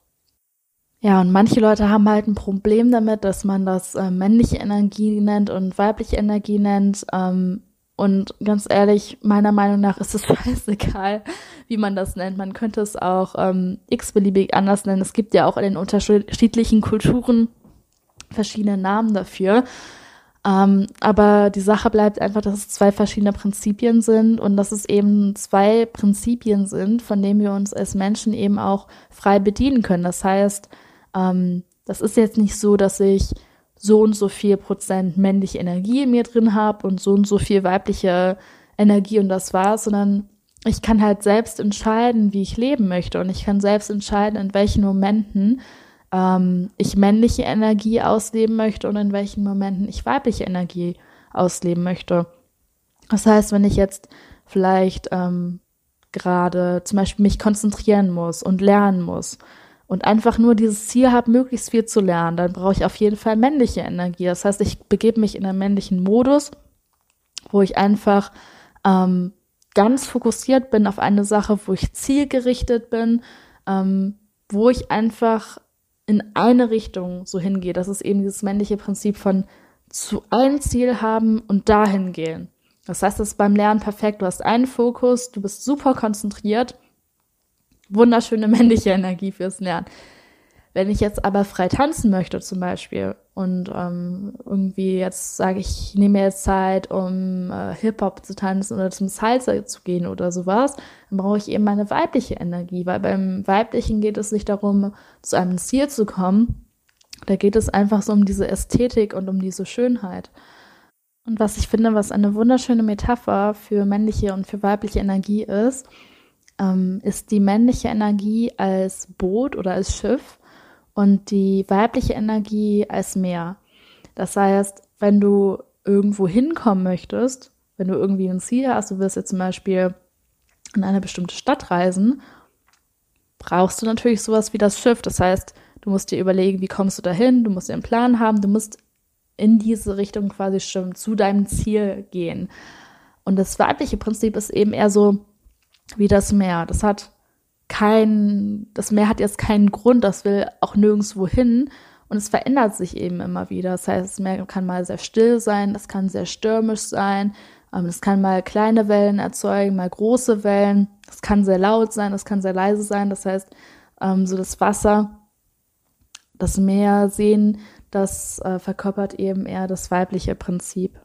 Ja, und manche Leute haben halt ein Problem damit, dass man das äh, männliche Energie nennt und weibliche Energie nennt. Ähm, und ganz ehrlich, meiner Meinung nach ist es scheißegal, wie man das nennt. Man könnte es auch ähm, x-beliebig anders nennen. Es gibt ja auch in den unterschiedlichen Kulturen verschiedene Namen dafür. Ähm, aber die Sache bleibt einfach, dass es zwei verschiedene Prinzipien sind und dass es eben zwei Prinzipien sind, von denen wir uns als Menschen eben auch frei bedienen können. Das heißt, ähm, das ist jetzt nicht so, dass ich so und so viel Prozent männliche Energie in mir drin habe und so und so viel weibliche Energie und das war's, sondern ich kann halt selbst entscheiden, wie ich leben möchte und ich kann selbst entscheiden, in welchen Momenten ähm, ich männliche Energie ausleben möchte und in welchen Momenten ich weibliche Energie ausleben möchte. Das heißt, wenn ich jetzt vielleicht ähm, gerade zum Beispiel mich konzentrieren muss und lernen muss und einfach nur dieses Ziel habe, möglichst viel zu lernen, dann brauche ich auf jeden Fall männliche Energie. Das heißt, ich begebe mich in einen männlichen Modus, wo ich einfach ähm, ganz fokussiert bin auf eine Sache, wo ich zielgerichtet bin, ähm, wo ich einfach in eine Richtung so hingehe. Das ist eben dieses männliche Prinzip von zu ein Ziel haben und dahin gehen. Das heißt, das ist beim Lernen perfekt. Du hast einen Fokus, du bist super konzentriert wunderschöne männliche Energie fürs Lernen. Wenn ich jetzt aber frei tanzen möchte zum Beispiel und ähm, irgendwie jetzt sage ich, ich nehme mir jetzt Zeit, um äh, Hip-Hop zu tanzen oder zum Salsa zu gehen oder sowas, dann brauche ich eben meine weibliche Energie, weil beim Weiblichen geht es nicht darum, zu einem Ziel zu kommen, da geht es einfach so um diese Ästhetik und um diese Schönheit. Und was ich finde, was eine wunderschöne Metapher für männliche und für weibliche Energie ist, ähm, ist die männliche Energie als Boot oder als Schiff und die weibliche Energie als Meer. Das heißt, wenn du irgendwo hinkommen möchtest, wenn du irgendwie ein Ziel hast, du wirst jetzt zum Beispiel in eine bestimmte Stadt reisen, brauchst du natürlich sowas wie das Schiff. Das heißt, du musst dir überlegen, wie kommst du dahin, du musst dir einen Plan haben, du musst in diese Richtung quasi schon zu deinem Ziel gehen. Und das weibliche Prinzip ist eben eher so, wie das Meer. Das hat kein, das Meer hat jetzt keinen Grund, das will auch nirgendwo hin und es verändert sich eben immer wieder. Das heißt, das Meer kann mal sehr still sein, das kann sehr stürmisch sein, ähm, es kann mal kleine Wellen erzeugen, mal große Wellen, es kann sehr laut sein, es kann sehr leise sein. Das heißt, ähm, so das Wasser, das Meer sehen, das äh, verkörpert eben eher das weibliche Prinzip.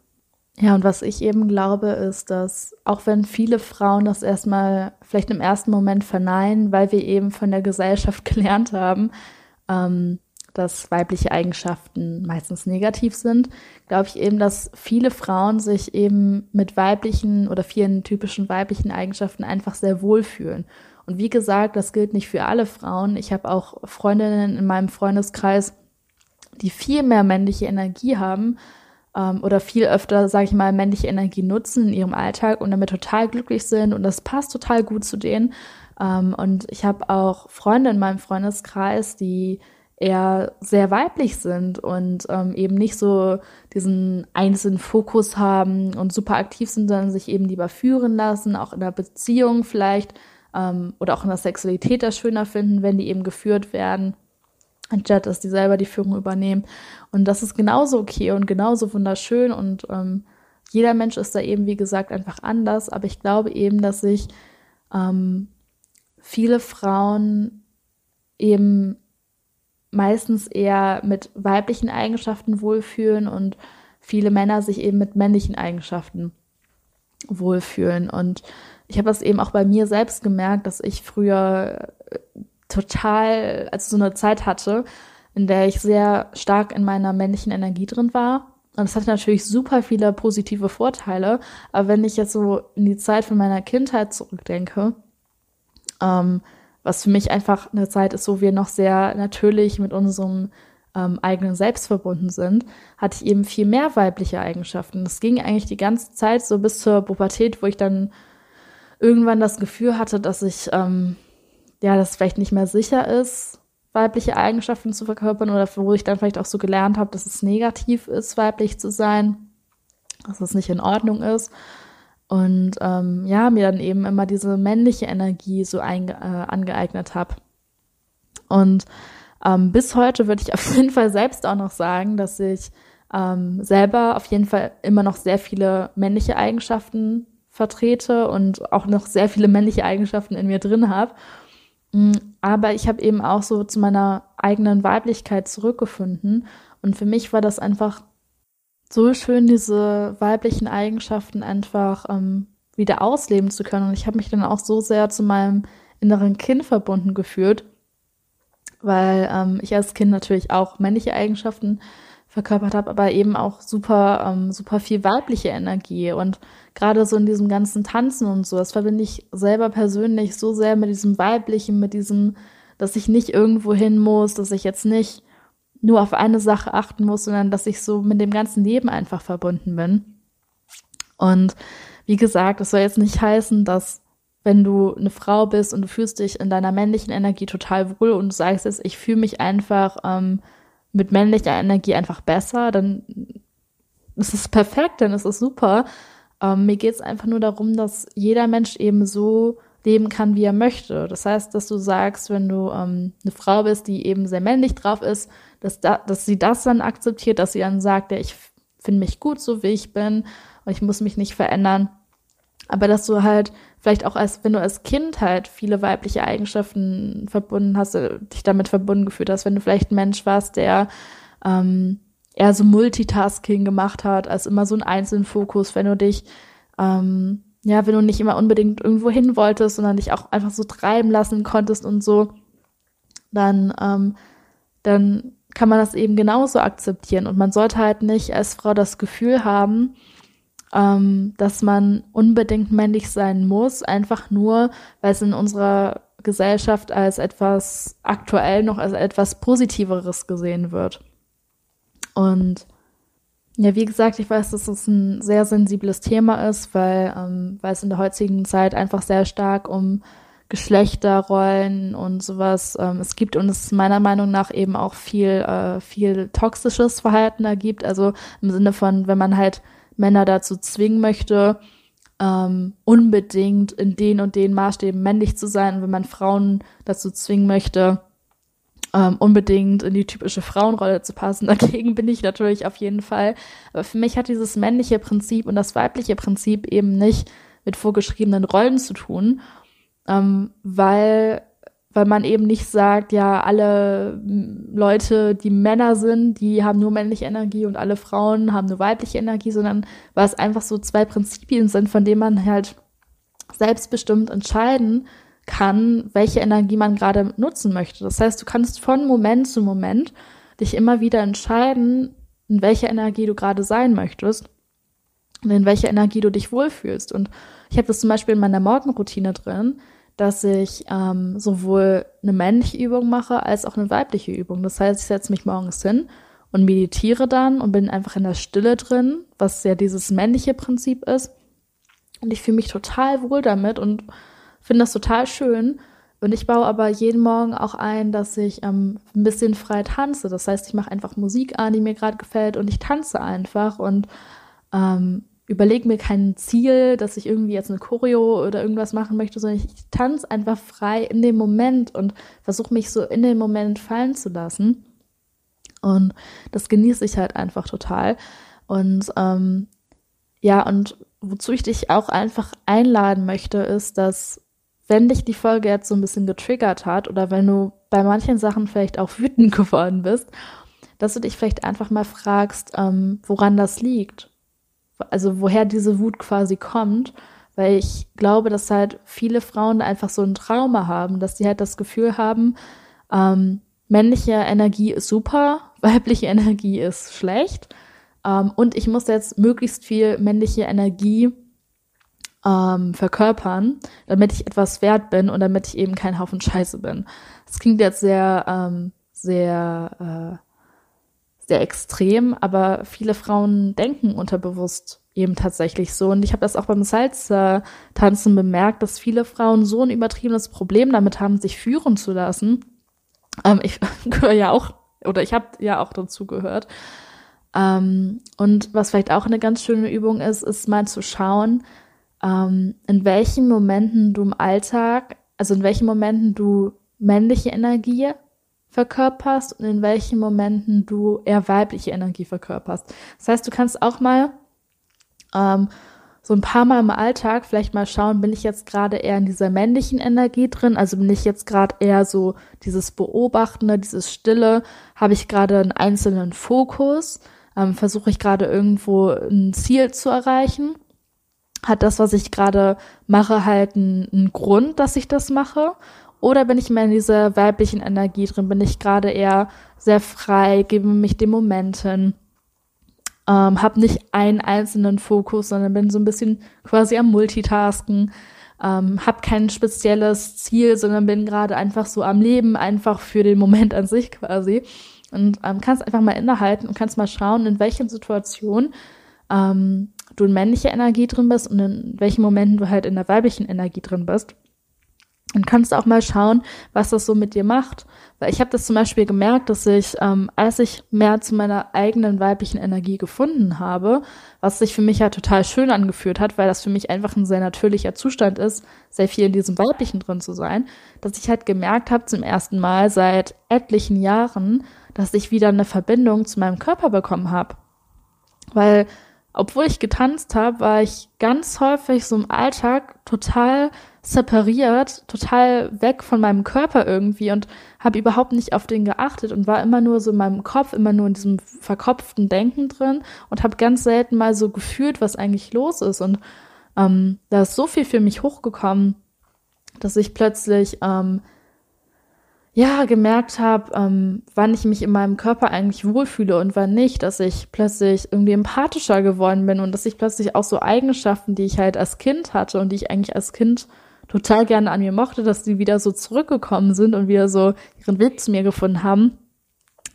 Ja, und was ich eben glaube, ist, dass auch wenn viele Frauen das erstmal vielleicht im ersten Moment verneinen, weil wir eben von der Gesellschaft gelernt haben, ähm, dass weibliche Eigenschaften meistens negativ sind, glaube ich eben, dass viele Frauen sich eben mit weiblichen oder vielen typischen weiblichen Eigenschaften einfach sehr wohlfühlen. Und wie gesagt, das gilt nicht für alle Frauen. Ich habe auch Freundinnen in meinem Freundeskreis, die viel mehr männliche Energie haben, ähm, oder viel öfter, sage ich mal, männliche Energie nutzen in ihrem Alltag und damit total glücklich sind und das passt total gut zu denen. Ähm, und ich habe auch Freunde in meinem Freundeskreis, die eher sehr weiblich sind und ähm, eben nicht so diesen einzelnen Fokus haben und super aktiv sind, sondern sich eben lieber führen lassen, auch in der Beziehung vielleicht ähm, oder auch in der Sexualität das schöner finden, wenn die eben geführt werden, anstatt dass die selber die Führung übernehmen. Und das ist genauso okay und genauso wunderschön und ähm, jeder Mensch ist da eben, wie gesagt, einfach anders. Aber ich glaube eben, dass sich ähm, viele Frauen eben meistens eher mit weiblichen Eigenschaften wohlfühlen und viele Männer sich eben mit männlichen Eigenschaften wohlfühlen. Und ich habe das eben auch bei mir selbst gemerkt, dass ich früher äh, total, also so eine Zeit hatte, in der ich sehr stark in meiner männlichen Energie drin war. Und es hat natürlich super viele positive Vorteile. Aber wenn ich jetzt so in die Zeit von meiner Kindheit zurückdenke, ähm, was für mich einfach eine Zeit ist, wo wir noch sehr natürlich mit unserem ähm, eigenen Selbst verbunden sind, hatte ich eben viel mehr weibliche Eigenschaften. Das ging eigentlich die ganze Zeit so bis zur Pubertät, wo ich dann irgendwann das Gefühl hatte, dass ich ähm, ja, das vielleicht nicht mehr sicher ist, weibliche Eigenschaften zu verkörpern oder wo ich dann vielleicht auch so gelernt habe, dass es negativ ist, weiblich zu sein, dass es nicht in Ordnung ist. Und ähm, ja, mir dann eben immer diese männliche Energie so einge äh, angeeignet habe. Und ähm, bis heute würde ich auf jeden Fall selbst auch noch sagen, dass ich ähm, selber auf jeden Fall immer noch sehr viele männliche Eigenschaften vertrete und auch noch sehr viele männliche Eigenschaften in mir drin habe. Mm, aber ich habe eben auch so zu meiner eigenen Weiblichkeit zurückgefunden. Und für mich war das einfach so schön, diese weiblichen Eigenschaften einfach ähm, wieder ausleben zu können. Und ich habe mich dann auch so sehr zu meinem inneren Kind verbunden gefühlt, weil ähm, ich als Kind natürlich auch männliche Eigenschaften verkörpert habe, aber eben auch super, ähm, super viel weibliche Energie. Und gerade so in diesem ganzen Tanzen und so, das verbinde ich selber persönlich so sehr mit diesem Weiblichen, mit diesem, dass ich nicht irgendwo hin muss, dass ich jetzt nicht nur auf eine Sache achten muss, sondern dass ich so mit dem ganzen Leben einfach verbunden bin. Und wie gesagt, das soll jetzt nicht heißen, dass wenn du eine Frau bist und du fühlst dich in deiner männlichen Energie total wohl und du sagst jetzt, ich fühle mich einfach ähm, mit männlicher Energie einfach besser, dann ist es perfekt, dann ist es super. Ähm, mir geht es einfach nur darum, dass jeder Mensch eben so leben kann, wie er möchte. Das heißt, dass du sagst, wenn du ähm, eine Frau bist, die eben sehr männlich drauf ist, dass, da, dass sie das dann akzeptiert, dass sie dann sagt, ja, ich finde mich gut, so wie ich bin und ich muss mich nicht verändern. Aber dass du halt vielleicht auch als, wenn du als Kind halt viele weibliche Eigenschaften verbunden hast, äh, dich damit verbunden gefühlt hast, wenn du vielleicht ein Mensch warst, der ähm, eher so Multitasking gemacht hat, als immer so einen einzelnen Fokus, wenn du dich, ähm, ja, wenn du nicht immer unbedingt irgendwo hin wolltest, sondern dich auch einfach so treiben lassen konntest und so, dann, ähm, dann kann man das eben genauso akzeptieren. Und man sollte halt nicht als Frau das Gefühl haben, ähm, dass man unbedingt männlich sein muss, einfach nur, weil es in unserer Gesellschaft als etwas aktuell noch als etwas Positiveres gesehen wird. Und ja, wie gesagt, ich weiß, dass es ein sehr sensibles Thema ist, weil, ähm, weil es in der heutigen Zeit einfach sehr stark um Geschlechterrollen und sowas ähm, es gibt und es meiner Meinung nach eben auch viel, äh, viel toxisches Verhalten da gibt. Also im Sinne von, wenn man halt Männer dazu zwingen möchte, ähm, unbedingt in den und den Maßstäben männlich zu sein. Und wenn man Frauen dazu zwingen möchte, ähm, unbedingt in die typische Frauenrolle zu passen. Dagegen bin ich natürlich auf jeden Fall. Aber für mich hat dieses männliche Prinzip und das weibliche Prinzip eben nicht mit vorgeschriebenen Rollen zu tun, ähm, weil weil man eben nicht sagt, ja, alle Leute, die Männer sind, die haben nur männliche Energie und alle Frauen haben nur weibliche Energie, sondern weil es einfach so zwei Prinzipien sind, von denen man halt selbstbestimmt entscheiden kann, welche Energie man gerade nutzen möchte. Das heißt, du kannst von Moment zu Moment dich immer wieder entscheiden, in welcher Energie du gerade sein möchtest und in welcher Energie du dich wohlfühlst. Und ich habe das zum Beispiel in meiner Morgenroutine drin, dass ich ähm, sowohl eine männliche Übung mache als auch eine weibliche Übung. Das heißt, ich setze mich morgens hin und meditiere dann und bin einfach in der Stille drin, was ja dieses männliche Prinzip ist. Und ich fühle mich total wohl damit und finde das total schön. Und ich baue aber jeden Morgen auch ein, dass ich ähm, ein bisschen frei tanze. Das heißt, ich mache einfach Musik an, die mir gerade gefällt und ich tanze einfach und ähm, überlege mir kein Ziel, dass ich irgendwie jetzt eine Choreo oder irgendwas machen möchte, sondern ich, ich tanze einfach frei in dem Moment und versuche mich so in den Moment fallen zu lassen. Und das genieße ich halt einfach total. Und ähm, ja, und wozu ich dich auch einfach einladen möchte, ist, dass wenn dich die Folge jetzt so ein bisschen getriggert hat oder wenn du bei manchen Sachen vielleicht auch wütend geworden bist, dass du dich vielleicht einfach mal fragst, ähm, woran das liegt also woher diese Wut quasi kommt, weil ich glaube, dass halt viele Frauen einfach so ein Trauma haben, dass sie halt das Gefühl haben, ähm, männliche Energie ist super, weibliche Energie ist schlecht ähm, und ich muss jetzt möglichst viel männliche Energie ähm, verkörpern, damit ich etwas wert bin und damit ich eben kein Haufen Scheiße bin. Das klingt jetzt sehr, ähm, sehr äh, sehr extrem, aber viele Frauen denken unterbewusst eben tatsächlich so. Und ich habe das auch beim Salztanzen bemerkt, dass viele Frauen so ein übertriebenes Problem damit haben, sich führen zu lassen. Ähm, ich gehöre ja auch, oder ich habe ja auch dazu gehört. Ähm, und was vielleicht auch eine ganz schöne Übung ist, ist mal zu schauen, ähm, in welchen Momenten du im Alltag, also in welchen Momenten du männliche Energie verkörperst und in welchen Momenten du eher weibliche Energie verkörperst. Das heißt, du kannst auch mal ähm, so ein paar Mal im Alltag vielleicht mal schauen, bin ich jetzt gerade eher in dieser männlichen Energie drin, also bin ich jetzt gerade eher so dieses Beobachtende, dieses Stille, habe ich gerade einen einzelnen Fokus, ähm, versuche ich gerade irgendwo ein Ziel zu erreichen, hat das, was ich gerade mache, halt einen, einen Grund, dass ich das mache oder bin ich mehr in dieser weiblichen Energie drin? Bin ich gerade eher sehr frei, gebe mich dem Moment hin, ähm, habe nicht einen einzelnen Fokus, sondern bin so ein bisschen quasi am Multitasken, ähm, habe kein spezielles Ziel, sondern bin gerade einfach so am Leben, einfach für den Moment an sich quasi. Und ähm, kannst einfach mal innehalten und kannst mal schauen, in welchen Situationen ähm, du in männlicher Energie drin bist und in welchen Momenten du halt in der weiblichen Energie drin bist. Und kannst auch mal schauen, was das so mit dir macht. Weil ich habe das zum Beispiel gemerkt, dass ich, ähm, als ich mehr zu meiner eigenen weiblichen Energie gefunden habe, was sich für mich ja total schön angefühlt hat, weil das für mich einfach ein sehr natürlicher Zustand ist, sehr viel in diesem weiblichen drin zu sein, dass ich halt gemerkt habe zum ersten Mal seit etlichen Jahren, dass ich wieder eine Verbindung zu meinem Körper bekommen habe. Weil obwohl ich getanzt habe, war ich ganz häufig so im Alltag total separiert, total weg von meinem Körper irgendwie und habe überhaupt nicht auf den geachtet und war immer nur so in meinem Kopf, immer nur in diesem verkopften Denken drin und habe ganz selten mal so gefühlt, was eigentlich los ist. Und ähm, da ist so viel für mich hochgekommen, dass ich plötzlich ähm, ja gemerkt habe, ähm, wann ich mich in meinem Körper eigentlich wohlfühle und wann nicht, dass ich plötzlich irgendwie empathischer geworden bin und dass ich plötzlich auch so Eigenschaften, die ich halt als Kind hatte und die ich eigentlich als Kind total gerne an mir mochte, dass die wieder so zurückgekommen sind und wieder so ihren Weg zu mir gefunden haben.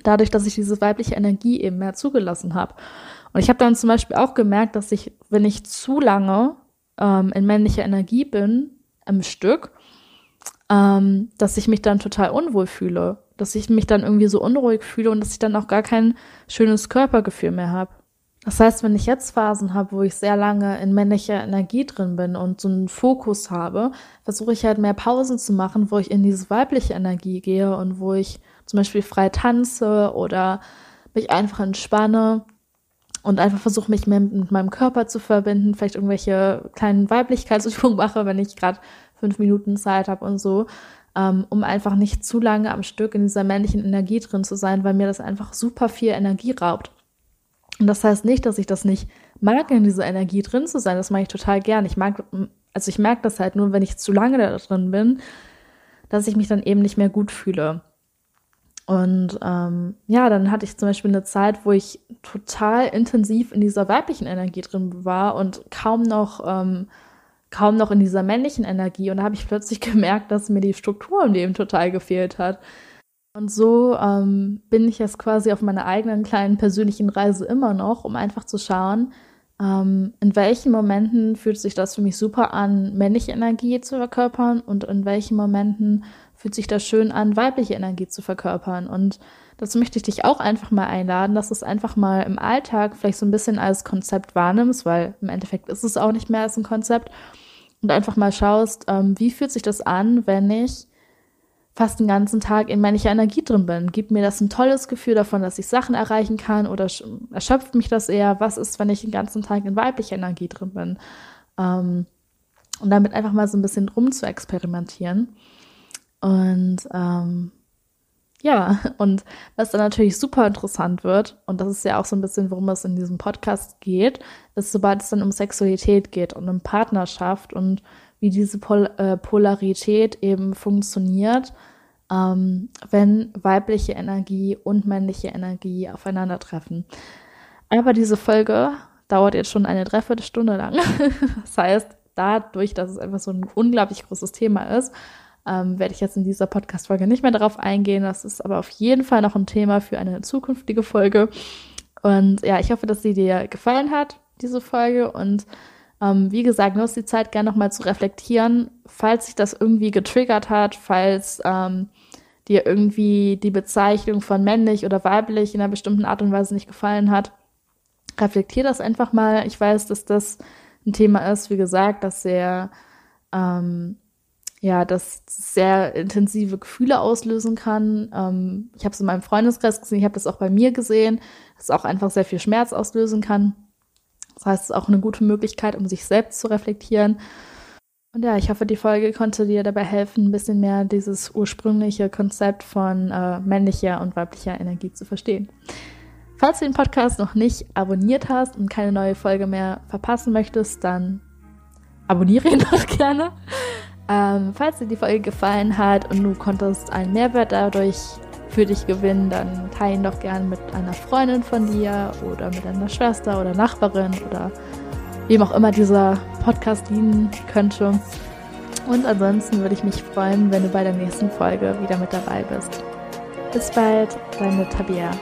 Dadurch, dass ich diese weibliche Energie eben mehr zugelassen habe. Und ich habe dann zum Beispiel auch gemerkt, dass ich, wenn ich zu lange ähm, in männlicher Energie bin, im Stück, ähm, dass ich mich dann total unwohl fühle. Dass ich mich dann irgendwie so unruhig fühle und dass ich dann auch gar kein schönes Körpergefühl mehr habe. Das heißt, wenn ich jetzt Phasen habe, wo ich sehr lange in männlicher Energie drin bin und so einen Fokus habe, versuche ich halt mehr Pausen zu machen, wo ich in diese weibliche Energie gehe und wo ich zum Beispiel frei tanze oder mich einfach entspanne und einfach versuche, mich mehr mit meinem Körper zu verbinden, vielleicht irgendwelche kleinen Weiblichkeitsübungen mache, wenn ich gerade fünf Minuten Zeit habe und so, ähm, um einfach nicht zu lange am Stück in dieser männlichen Energie drin zu sein, weil mir das einfach super viel Energie raubt. Und das heißt nicht, dass ich das nicht mag, in dieser Energie drin zu sein. Das mag ich total gern. Ich mag, also ich merke das halt nur, wenn ich zu lange da drin bin, dass ich mich dann eben nicht mehr gut fühle. Und ähm, ja, dann hatte ich zum Beispiel eine Zeit, wo ich total intensiv in dieser weiblichen Energie drin war und kaum noch, ähm, kaum noch in dieser männlichen Energie. Und da habe ich plötzlich gemerkt, dass mir die Struktur im Leben total gefehlt hat. Und so ähm, bin ich jetzt quasi auf meiner eigenen kleinen persönlichen Reise immer noch, um einfach zu schauen, ähm, in welchen Momenten fühlt sich das für mich super an, männliche Energie zu verkörpern und in welchen Momenten fühlt sich das schön an, weibliche Energie zu verkörpern. Und dazu möchte ich dich auch einfach mal einladen, dass du es einfach mal im Alltag vielleicht so ein bisschen als Konzept wahrnimmst, weil im Endeffekt ist es auch nicht mehr als ein Konzept. Und einfach mal schaust, ähm, wie fühlt sich das an, wenn ich fast den ganzen Tag in männlicher Energie drin bin. Gibt mir das ein tolles Gefühl davon, dass ich Sachen erreichen kann oder erschöpft mich das eher? Was ist, wenn ich den ganzen Tag in weiblicher Energie drin bin? Ähm, und damit einfach mal so ein bisschen rum zu experimentieren. Und ähm, ja, und was dann natürlich super interessant wird, und das ist ja auch so ein bisschen, worum es in diesem Podcast geht, ist, sobald es dann um Sexualität geht und um Partnerschaft und wie diese Pol äh, Polarität eben funktioniert, ähm, wenn weibliche Energie und männliche Energie aufeinandertreffen. Aber diese Folge dauert jetzt schon eine Dreiviertelstunde lang. das heißt, dadurch, dass es einfach so ein unglaublich großes Thema ist, ähm, werde ich jetzt in dieser Podcast-Folge nicht mehr darauf eingehen. Das ist aber auf jeden Fall noch ein Thema für eine zukünftige Folge. Und ja, ich hoffe, dass sie dir gefallen hat, diese Folge. Und ähm, wie gesagt, nutzt die Zeit gerne nochmal zu reflektieren, falls sich das irgendwie getriggert hat, falls ähm, dir irgendwie die Bezeichnung von männlich oder weiblich in einer bestimmten Art und Weise nicht gefallen hat. Reflektier das einfach mal. Ich weiß, dass das ein Thema ist, wie gesagt, dass sehr, ähm, ja, das sehr intensive Gefühle auslösen kann. Ähm, ich habe es in meinem Freundeskreis gesehen, ich habe das auch bei mir gesehen, dass es auch einfach sehr viel Schmerz auslösen kann. Das heißt, es ist auch eine gute Möglichkeit, um sich selbst zu reflektieren. Und ja, ich hoffe, die Folge konnte dir dabei helfen, ein bisschen mehr dieses ursprüngliche Konzept von äh, männlicher und weiblicher Energie zu verstehen. Falls du den Podcast noch nicht abonniert hast und keine neue Folge mehr verpassen möchtest, dann abonniere ihn doch gerne. Ähm, falls dir die Folge gefallen hat und du konntest einen Mehrwert dadurch für dich gewinnen, dann teile ihn doch gerne mit einer Freundin von dir oder mit einer Schwester oder Nachbarin oder wem auch immer dieser Podcast dienen könnte. Und ansonsten würde ich mich freuen, wenn du bei der nächsten Folge wieder mit dabei bist. Bis bald, deine Tabea.